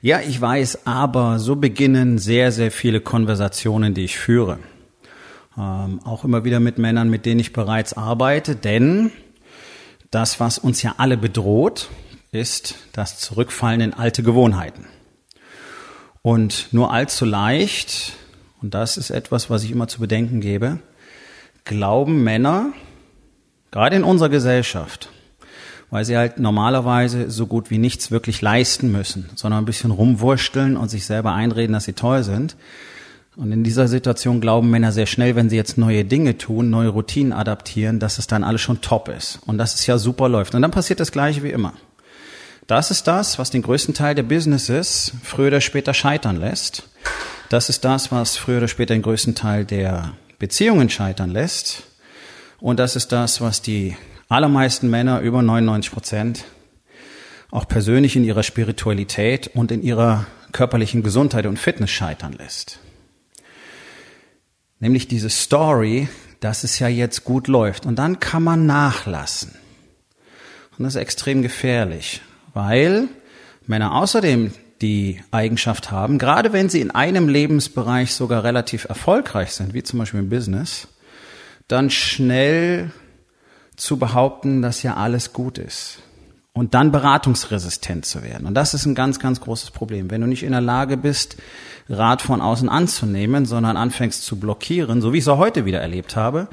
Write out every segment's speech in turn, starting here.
Ja, ich weiß, aber so beginnen sehr, sehr viele Konversationen, die ich führe. Ähm, auch immer wieder mit Männern, mit denen ich bereits arbeite, denn das, was uns ja alle bedroht, ist das Zurückfallen in alte Gewohnheiten. Und nur allzu leicht, und das ist etwas, was ich immer zu bedenken gebe, glauben Männer, gerade in unserer Gesellschaft, weil sie halt normalerweise so gut wie nichts wirklich leisten müssen, sondern ein bisschen rumwursteln und sich selber einreden, dass sie toll sind. Und in dieser Situation glauben Männer sehr schnell, wenn sie jetzt neue Dinge tun, neue Routinen adaptieren, dass es dann alles schon top ist und dass es ja super läuft. Und dann passiert das Gleiche wie immer. Das ist das, was den größten Teil der Businesses früher oder später scheitern lässt. Das ist das, was früher oder später den größten Teil der Beziehungen scheitern lässt. Und das ist das, was die allermeisten Männer, über 99 Prozent, auch persönlich in ihrer Spiritualität und in ihrer körperlichen Gesundheit und Fitness scheitern lässt. Nämlich diese Story, dass es ja jetzt gut läuft. Und dann kann man nachlassen. Und das ist extrem gefährlich, weil Männer außerdem die Eigenschaft haben, gerade wenn sie in einem Lebensbereich sogar relativ erfolgreich sind, wie zum Beispiel im Business, dann schnell zu behaupten, dass ja alles gut ist und dann beratungsresistent zu werden. Und das ist ein ganz, ganz großes Problem. Wenn du nicht in der Lage bist, Rat von außen anzunehmen, sondern anfängst zu blockieren, so wie ich es auch heute wieder erlebt habe,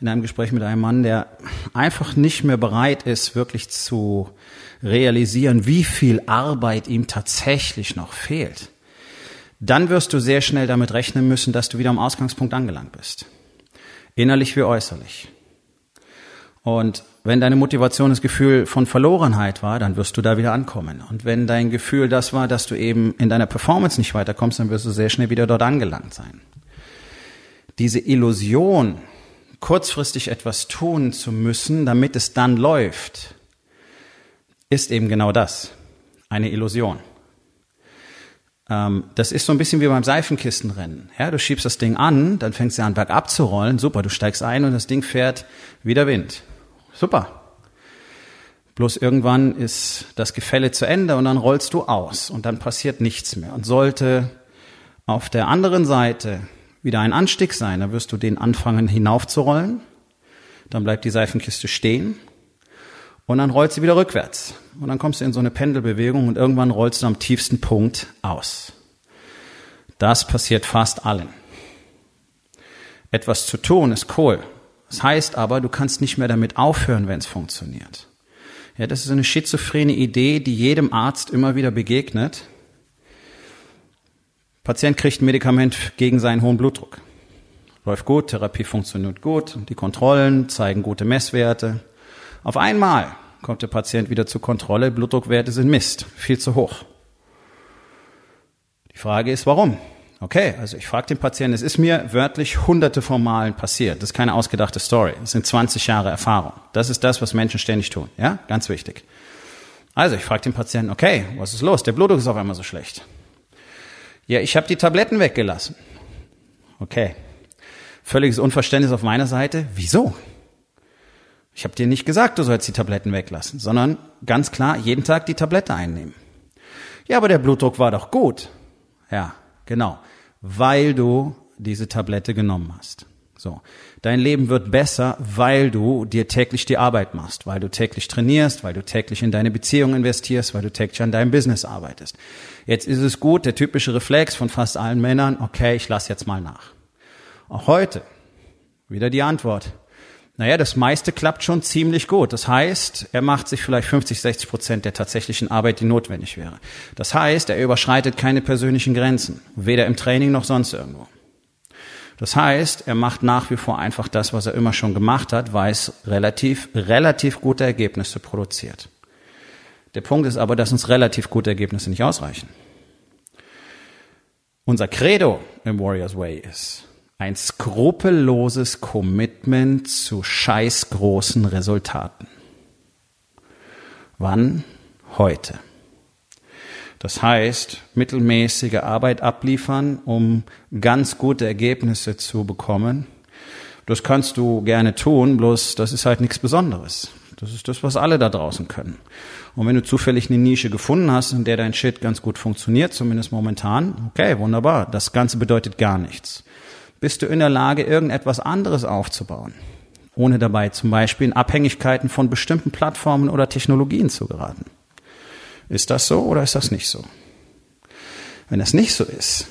in einem Gespräch mit einem Mann, der einfach nicht mehr bereit ist, wirklich zu realisieren, wie viel Arbeit ihm tatsächlich noch fehlt, dann wirst du sehr schnell damit rechnen müssen, dass du wieder am Ausgangspunkt angelangt bist. Innerlich wie äußerlich. Und wenn deine Motivation das Gefühl von Verlorenheit war, dann wirst du da wieder ankommen. Und wenn dein Gefühl das war, dass du eben in deiner Performance nicht weiterkommst, dann wirst du sehr schnell wieder dort angelangt sein. Diese Illusion, kurzfristig etwas tun zu müssen, damit es dann läuft, ist eben genau das. Eine Illusion. Ähm, das ist so ein bisschen wie beim Seifenkistenrennen. Ja, du schiebst das Ding an, dann fängst du an bergab zu rollen. Super, du steigst ein und das Ding fährt wie der Wind. Super. Bloß irgendwann ist das Gefälle zu Ende und dann rollst du aus und dann passiert nichts mehr. Und sollte auf der anderen Seite wieder ein Anstieg sein, dann wirst du den anfangen hinaufzurollen. Dann bleibt die Seifenkiste stehen und dann rollst du wieder rückwärts. Und dann kommst du in so eine Pendelbewegung und irgendwann rollst du am tiefsten Punkt aus. Das passiert fast allen. Etwas zu tun ist cool. Das heißt aber, du kannst nicht mehr damit aufhören, wenn es funktioniert. Ja, das ist eine schizophrene Idee, die jedem Arzt immer wieder begegnet. Patient kriegt ein Medikament gegen seinen hohen Blutdruck. Läuft gut, Therapie funktioniert gut, die Kontrollen zeigen gute Messwerte. Auf einmal kommt der Patient wieder zur Kontrolle, Blutdruckwerte sind Mist, viel zu hoch. Die Frage ist, warum? Okay, also ich frage den Patienten, es ist mir wörtlich hunderte von Malen passiert. Das ist keine ausgedachte Story. Das sind 20 Jahre Erfahrung. Das ist das, was Menschen ständig tun. Ja, ganz wichtig. Also ich frage den Patienten, okay, was ist los? Der Blutdruck ist auf einmal so schlecht. Ja, ich habe die Tabletten weggelassen. Okay. Völliges Unverständnis auf meiner Seite. Wieso? Ich habe dir nicht gesagt, du sollst die Tabletten weglassen, sondern ganz klar jeden Tag die Tablette einnehmen. Ja, aber der Blutdruck war doch gut. Ja, Genau, weil du diese Tablette genommen hast. So. Dein Leben wird besser, weil du dir täglich die Arbeit machst, weil du täglich trainierst, weil du täglich in deine Beziehung investierst, weil du täglich an deinem Business arbeitest. Jetzt ist es gut, der typische Reflex von fast allen Männern, okay, ich lass jetzt mal nach. Auch heute wieder die Antwort. Naja, das meiste klappt schon ziemlich gut. Das heißt, er macht sich vielleicht 50, 60 Prozent der tatsächlichen Arbeit, die notwendig wäre. Das heißt, er überschreitet keine persönlichen Grenzen, weder im Training noch sonst irgendwo. Das heißt, er macht nach wie vor einfach das, was er immer schon gemacht hat, weil es relativ, relativ gute Ergebnisse produziert. Der Punkt ist aber, dass uns relativ gute Ergebnisse nicht ausreichen. Unser Credo im Warriors Way ist ein skrupelloses Commitment zu scheißgroßen Resultaten. Wann? Heute. Das heißt, mittelmäßige Arbeit abliefern, um ganz gute Ergebnisse zu bekommen. Das kannst du gerne tun, bloß das ist halt nichts Besonderes. Das ist das, was alle da draußen können. Und wenn du zufällig eine Nische gefunden hast, in der dein Shit ganz gut funktioniert, zumindest momentan, okay, wunderbar. Das Ganze bedeutet gar nichts. Bist du in der Lage, irgendetwas anderes aufzubauen, ohne dabei zum Beispiel in Abhängigkeiten von bestimmten Plattformen oder Technologien zu geraten? Ist das so oder ist das nicht so? Wenn das nicht so ist,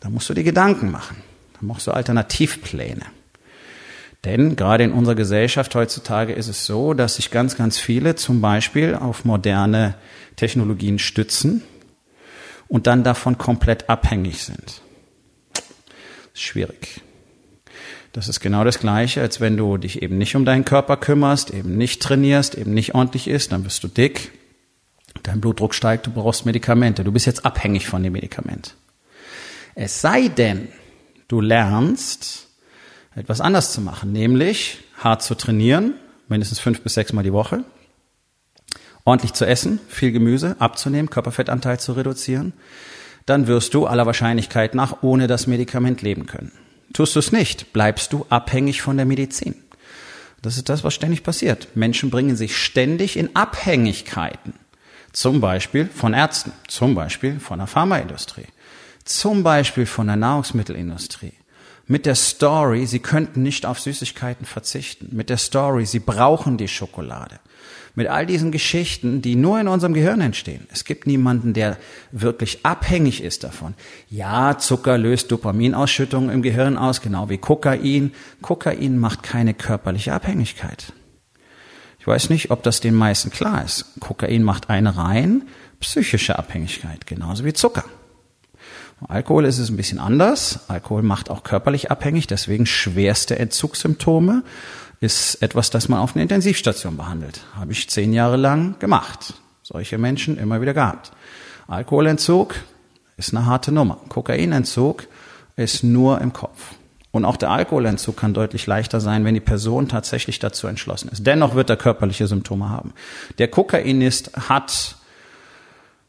dann musst du dir Gedanken machen. Dann machst du Alternativpläne. Denn gerade in unserer Gesellschaft heutzutage ist es so, dass sich ganz, ganz viele zum Beispiel auf moderne Technologien stützen und dann davon komplett abhängig sind. Schwierig. Das ist genau das Gleiche, als wenn du dich eben nicht um deinen Körper kümmerst, eben nicht trainierst, eben nicht ordentlich isst, dann wirst du dick, dein Blutdruck steigt, du brauchst Medikamente. Du bist jetzt abhängig von dem Medikament. Es sei denn, du lernst, etwas anders zu machen, nämlich hart zu trainieren, mindestens fünf bis sechs Mal die Woche, ordentlich zu essen, viel Gemüse abzunehmen, Körperfettanteil zu reduzieren, dann wirst du aller Wahrscheinlichkeit nach ohne das Medikament leben können. Tust du es nicht, bleibst du abhängig von der Medizin. Das ist das, was ständig passiert. Menschen bringen sich ständig in Abhängigkeiten. Zum Beispiel von Ärzten, zum Beispiel von der Pharmaindustrie, zum Beispiel von der Nahrungsmittelindustrie. Mit der Story, sie könnten nicht auf Süßigkeiten verzichten. Mit der Story, sie brauchen die Schokolade. Mit all diesen Geschichten, die nur in unserem Gehirn entstehen. Es gibt niemanden, der wirklich abhängig ist davon. Ja, Zucker löst Dopaminausschüttungen im Gehirn aus, genau wie Kokain. Kokain macht keine körperliche Abhängigkeit. Ich weiß nicht, ob das den meisten klar ist. Kokain macht eine rein psychische Abhängigkeit, genauso wie Zucker. Alkohol ist es ein bisschen anders. Alkohol macht auch körperlich abhängig, deswegen schwerste Entzugssymptome ist etwas, das man auf einer Intensivstation behandelt. Habe ich zehn Jahre lang gemacht. Solche Menschen immer wieder gehabt. Alkoholentzug ist eine harte Nummer. Kokainentzug ist nur im Kopf. Und auch der Alkoholentzug kann deutlich leichter sein, wenn die Person tatsächlich dazu entschlossen ist. Dennoch wird er körperliche Symptome haben. Der Kokainist hat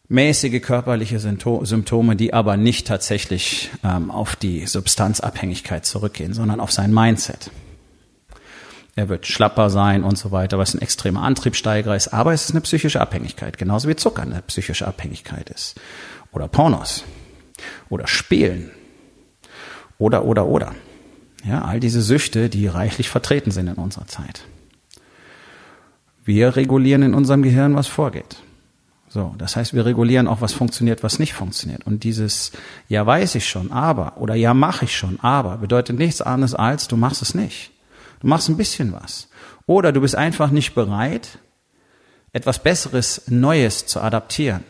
mäßige körperliche Symptome, die aber nicht tatsächlich ähm, auf die Substanzabhängigkeit zurückgehen, sondern auf sein Mindset. Er wird schlapper sein und so weiter, was ein extremer Antriebssteiger ist, aber es ist eine psychische Abhängigkeit, genauso wie Zucker eine psychische Abhängigkeit ist. Oder Pornos. Oder Spielen. Oder, oder, oder. Ja, all diese Süchte, die reichlich vertreten sind in unserer Zeit. Wir regulieren in unserem Gehirn, was vorgeht. So, das heißt, wir regulieren auch, was funktioniert, was nicht funktioniert. Und dieses Ja weiß ich schon, aber oder Ja mache ich schon, aber bedeutet nichts anderes als du machst es nicht. Du machst ein bisschen was. Oder du bist einfach nicht bereit, etwas Besseres, Neues zu adaptieren.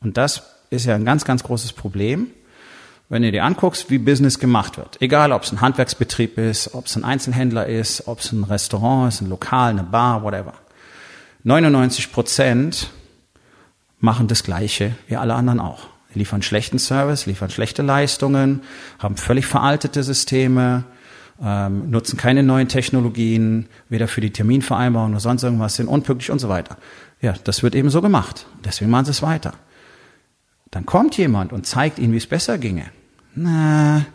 Und das ist ja ein ganz, ganz großes Problem wenn du dir anguckst, wie Business gemacht wird, egal ob es ein Handwerksbetrieb ist, ob es ein Einzelhändler ist, ob es ein Restaurant ist, ein Lokal, eine Bar, whatever. 99 Prozent machen das Gleiche wie alle anderen auch. Die liefern schlechten Service, liefern schlechte Leistungen, haben völlig veraltete Systeme, ähm, nutzen keine neuen Technologien, weder für die Terminvereinbarung noch sonst irgendwas, sind unpünktlich und so weiter. Ja, das wird eben so gemacht. Deswegen machen sie es weiter. Dann kommt jemand und zeigt ihnen, wie es besser ginge na,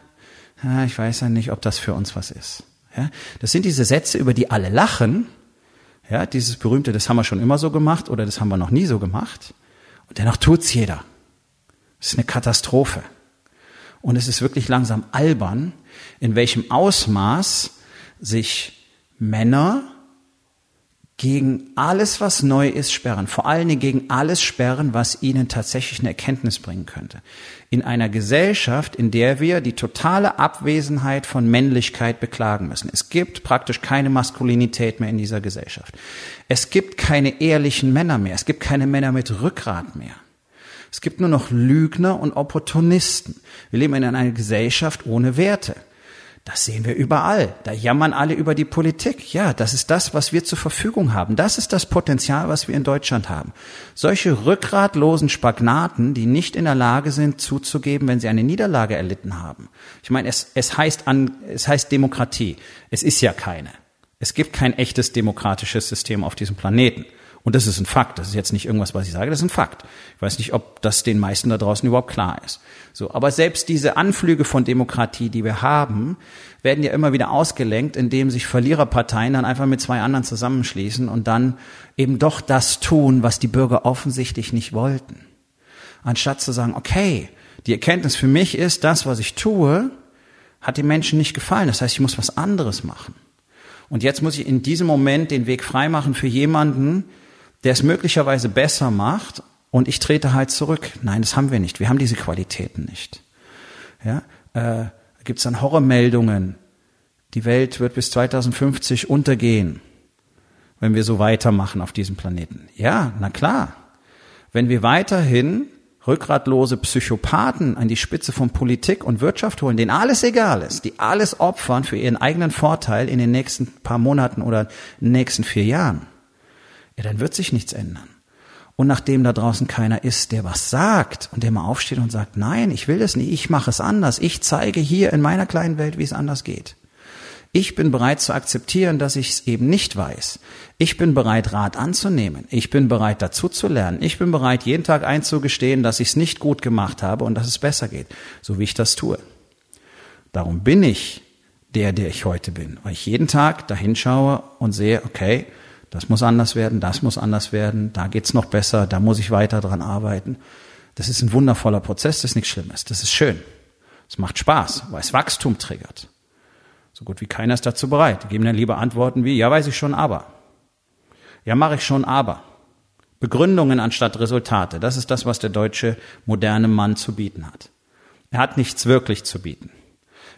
ich weiß ja nicht, ob das für uns was ist. Ja, das sind diese Sätze, über die alle lachen. Ja, dieses berühmte, das haben wir schon immer so gemacht oder das haben wir noch nie so gemacht. Und dennoch tut's jeder. Das ist eine Katastrophe. Und es ist wirklich langsam albern, in welchem Ausmaß sich Männer gegen alles, was neu ist, sperren. Vor allen Dingen gegen alles sperren, was ihnen tatsächlich eine Erkenntnis bringen könnte. In einer Gesellschaft, in der wir die totale Abwesenheit von Männlichkeit beklagen müssen. Es gibt praktisch keine Maskulinität mehr in dieser Gesellschaft. Es gibt keine ehrlichen Männer mehr. Es gibt keine Männer mit Rückgrat mehr. Es gibt nur noch Lügner und Opportunisten. Wir leben in einer Gesellschaft ohne Werte. Das sehen wir überall. Da jammern alle über die Politik. Ja, das ist das, was wir zur Verfügung haben. Das ist das Potenzial, was wir in Deutschland haben. Solche rückgratlosen Spagnaten, die nicht in der Lage sind, zuzugeben, wenn sie eine Niederlage erlitten haben. Ich meine, es, es heißt an, es heißt Demokratie. Es ist ja keine. Es gibt kein echtes demokratisches System auf diesem Planeten. Und das ist ein Fakt. Das ist jetzt nicht irgendwas, was ich sage. Das ist ein Fakt. Ich weiß nicht, ob das den meisten da draußen überhaupt klar ist. So. Aber selbst diese Anflüge von Demokratie, die wir haben, werden ja immer wieder ausgelenkt, indem sich Verliererparteien dann einfach mit zwei anderen zusammenschließen und dann eben doch das tun, was die Bürger offensichtlich nicht wollten. Anstatt zu sagen, okay, die Erkenntnis für mich ist, das, was ich tue, hat den Menschen nicht gefallen. Das heißt, ich muss was anderes machen. Und jetzt muss ich in diesem Moment den Weg freimachen für jemanden, der es möglicherweise besser macht und ich trete halt zurück. Nein, das haben wir nicht. Wir haben diese Qualitäten nicht. Ja, äh, gibt es dann Horrormeldungen. Die Welt wird bis 2050 untergehen, wenn wir so weitermachen auf diesem Planeten. Ja, na klar. Wenn wir weiterhin rückgratlose Psychopathen an die Spitze von Politik und Wirtschaft holen, denen alles egal ist, die alles opfern für ihren eigenen Vorteil in den nächsten paar Monaten oder nächsten vier Jahren, ja, dann wird sich nichts ändern. Und nachdem da draußen keiner ist, der was sagt und der mal aufsteht und sagt, nein, ich will das nicht, ich mache es anders, ich zeige hier in meiner kleinen Welt, wie es anders geht. Ich bin bereit zu akzeptieren, dass ich es eben nicht weiß. Ich bin bereit, Rat anzunehmen. Ich bin bereit, dazu zu lernen. Ich bin bereit, jeden Tag einzugestehen, dass ich es nicht gut gemacht habe und dass es besser geht, so wie ich das tue. Darum bin ich der, der ich heute bin, weil ich jeden Tag dahin schaue und sehe, okay, das muss anders werden, das muss anders werden, da geht's noch besser, da muss ich weiter dran arbeiten. Das ist ein wundervoller Prozess, das ist nichts Schlimmes, das ist schön. Es macht Spaß, weil es Wachstum triggert. So gut wie keiner ist dazu bereit. Die geben dann lieber Antworten wie, ja, weiß ich schon, aber. Ja, mache ich schon, aber. Begründungen anstatt Resultate. Das ist das, was der deutsche moderne Mann zu bieten hat. Er hat nichts wirklich zu bieten.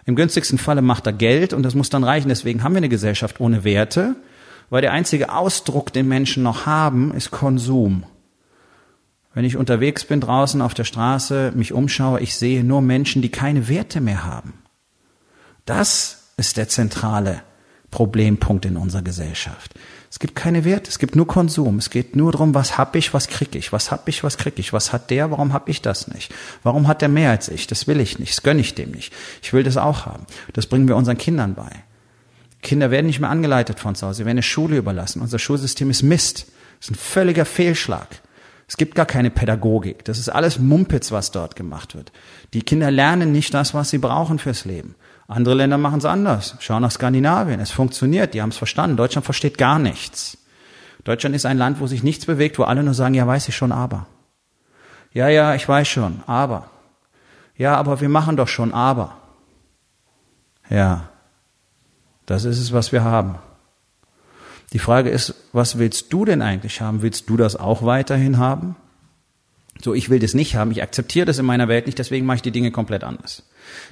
Im günstigsten Falle macht er Geld und das muss dann reichen. Deswegen haben wir eine Gesellschaft ohne Werte, weil der einzige Ausdruck, den Menschen noch haben, ist Konsum. Wenn ich unterwegs bin draußen auf der Straße, mich umschaue, ich sehe nur Menschen, die keine Werte mehr haben. Das ist der zentrale Problempunkt in unserer Gesellschaft. Es gibt keine Werte, es gibt nur Konsum. Es geht nur darum, was hab ich, was krieg ich, was hab ich, was krieg ich, was hat der, warum hab ich das nicht? Warum hat der mehr als ich? Das will ich nicht, das gönne ich dem nicht. Ich will das auch haben. Das bringen wir unseren Kindern bei. Kinder werden nicht mehr angeleitet von zu Hause, sie werden der Schule überlassen. Unser Schulsystem ist Mist. Das ist ein völliger Fehlschlag. Es gibt gar keine Pädagogik. Das ist alles Mumpitz, was dort gemacht wird. Die Kinder lernen nicht das, was sie brauchen fürs Leben. Andere Länder machen es anders. Schau nach Skandinavien. Es funktioniert. Die haben es verstanden. Deutschland versteht gar nichts. Deutschland ist ein Land, wo sich nichts bewegt, wo alle nur sagen, ja, weiß ich schon, aber. Ja, ja, ich weiß schon, aber. Ja, aber wir machen doch schon, aber. Ja, das ist es, was wir haben. Die Frage ist, was willst du denn eigentlich haben? Willst du das auch weiterhin haben? So, ich will das nicht haben, ich akzeptiere das in meiner Welt nicht, deswegen mache ich die Dinge komplett anders.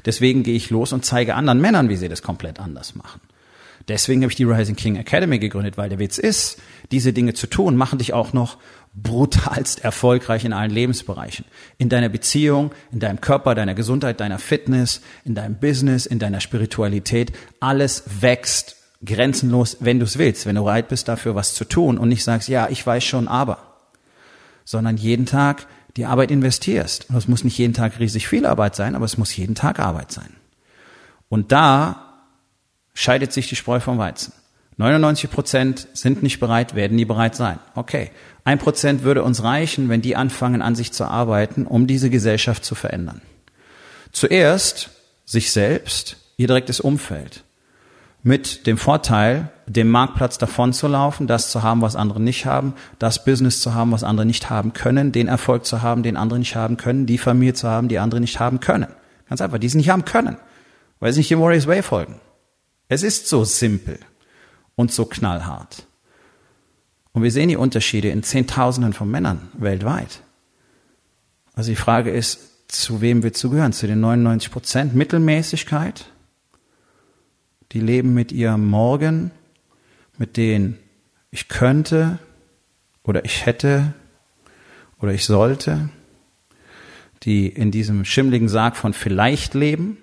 Deswegen gehe ich los und zeige anderen Männern, wie sie das komplett anders machen. Deswegen habe ich die Rising King Academy gegründet, weil der Witz ist, diese Dinge zu tun, machen dich auch noch brutalst erfolgreich in allen Lebensbereichen. In deiner Beziehung, in deinem Körper, deiner Gesundheit, deiner Fitness, in deinem Business, in deiner Spiritualität. Alles wächst grenzenlos, wenn du es willst, wenn du bereit bist, dafür was zu tun und nicht sagst, ja, ich weiß schon, aber. Sondern jeden Tag die Arbeit investierst. Und es muss nicht jeden Tag riesig viel Arbeit sein, aber es muss jeden Tag Arbeit sein. Und da scheidet sich die Spreu vom Weizen. 99 Prozent sind nicht bereit, werden nie bereit sein. Okay. Ein Prozent würde uns reichen, wenn die anfangen, an sich zu arbeiten, um diese Gesellschaft zu verändern. Zuerst sich selbst, ihr direktes Umfeld. Mit dem Vorteil, dem Marktplatz davon zu laufen, das zu haben, was andere nicht haben, das Business zu haben, was andere nicht haben können, den Erfolg zu haben, den andere nicht haben können, die Familie zu haben, die andere nicht haben können. Ganz einfach, die sie nicht haben können, weil sie nicht dem Warriors Way folgen. Es ist so simpel und so knallhart. Und wir sehen die Unterschiede in Zehntausenden von Männern weltweit. Also die Frage ist, zu wem wir zugehören? Zu den 99 Prozent Mittelmäßigkeit? Die leben mit ihrem Morgen, mit denen ich könnte oder ich hätte oder ich sollte, die in diesem schimmligen Sarg von vielleicht leben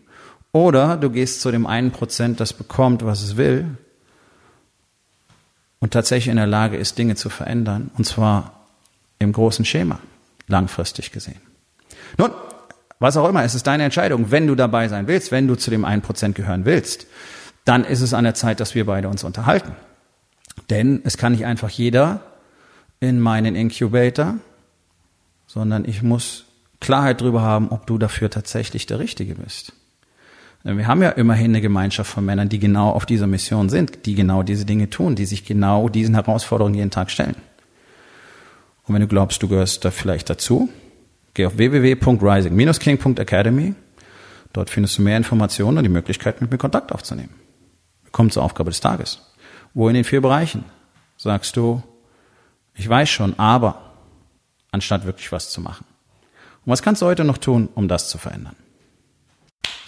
Oder du gehst zu dem einen Prozent, das bekommt, was es will und tatsächlich in der Lage ist, Dinge zu verändern. Und zwar im großen Schema, langfristig gesehen. Nun, was auch immer, es ist deine Entscheidung. Wenn du dabei sein willst, wenn du zu dem einen Prozent gehören willst, dann ist es an der Zeit, dass wir beide uns unterhalten. Denn es kann nicht einfach jeder in meinen Incubator, sondern ich muss Klarheit darüber haben, ob du dafür tatsächlich der Richtige bist. Wir haben ja immerhin eine Gemeinschaft von Männern, die genau auf dieser Mission sind, die genau diese Dinge tun, die sich genau diesen Herausforderungen jeden Tag stellen. Und wenn du glaubst, du gehörst da vielleicht dazu, geh auf www.rising-king.academy. Dort findest du mehr Informationen und die Möglichkeit, mit mir Kontakt aufzunehmen. Kommt zur Aufgabe des Tages. Wo in den vier Bereichen sagst du, ich weiß schon, aber, anstatt wirklich was zu machen. Und was kannst du heute noch tun, um das zu verändern?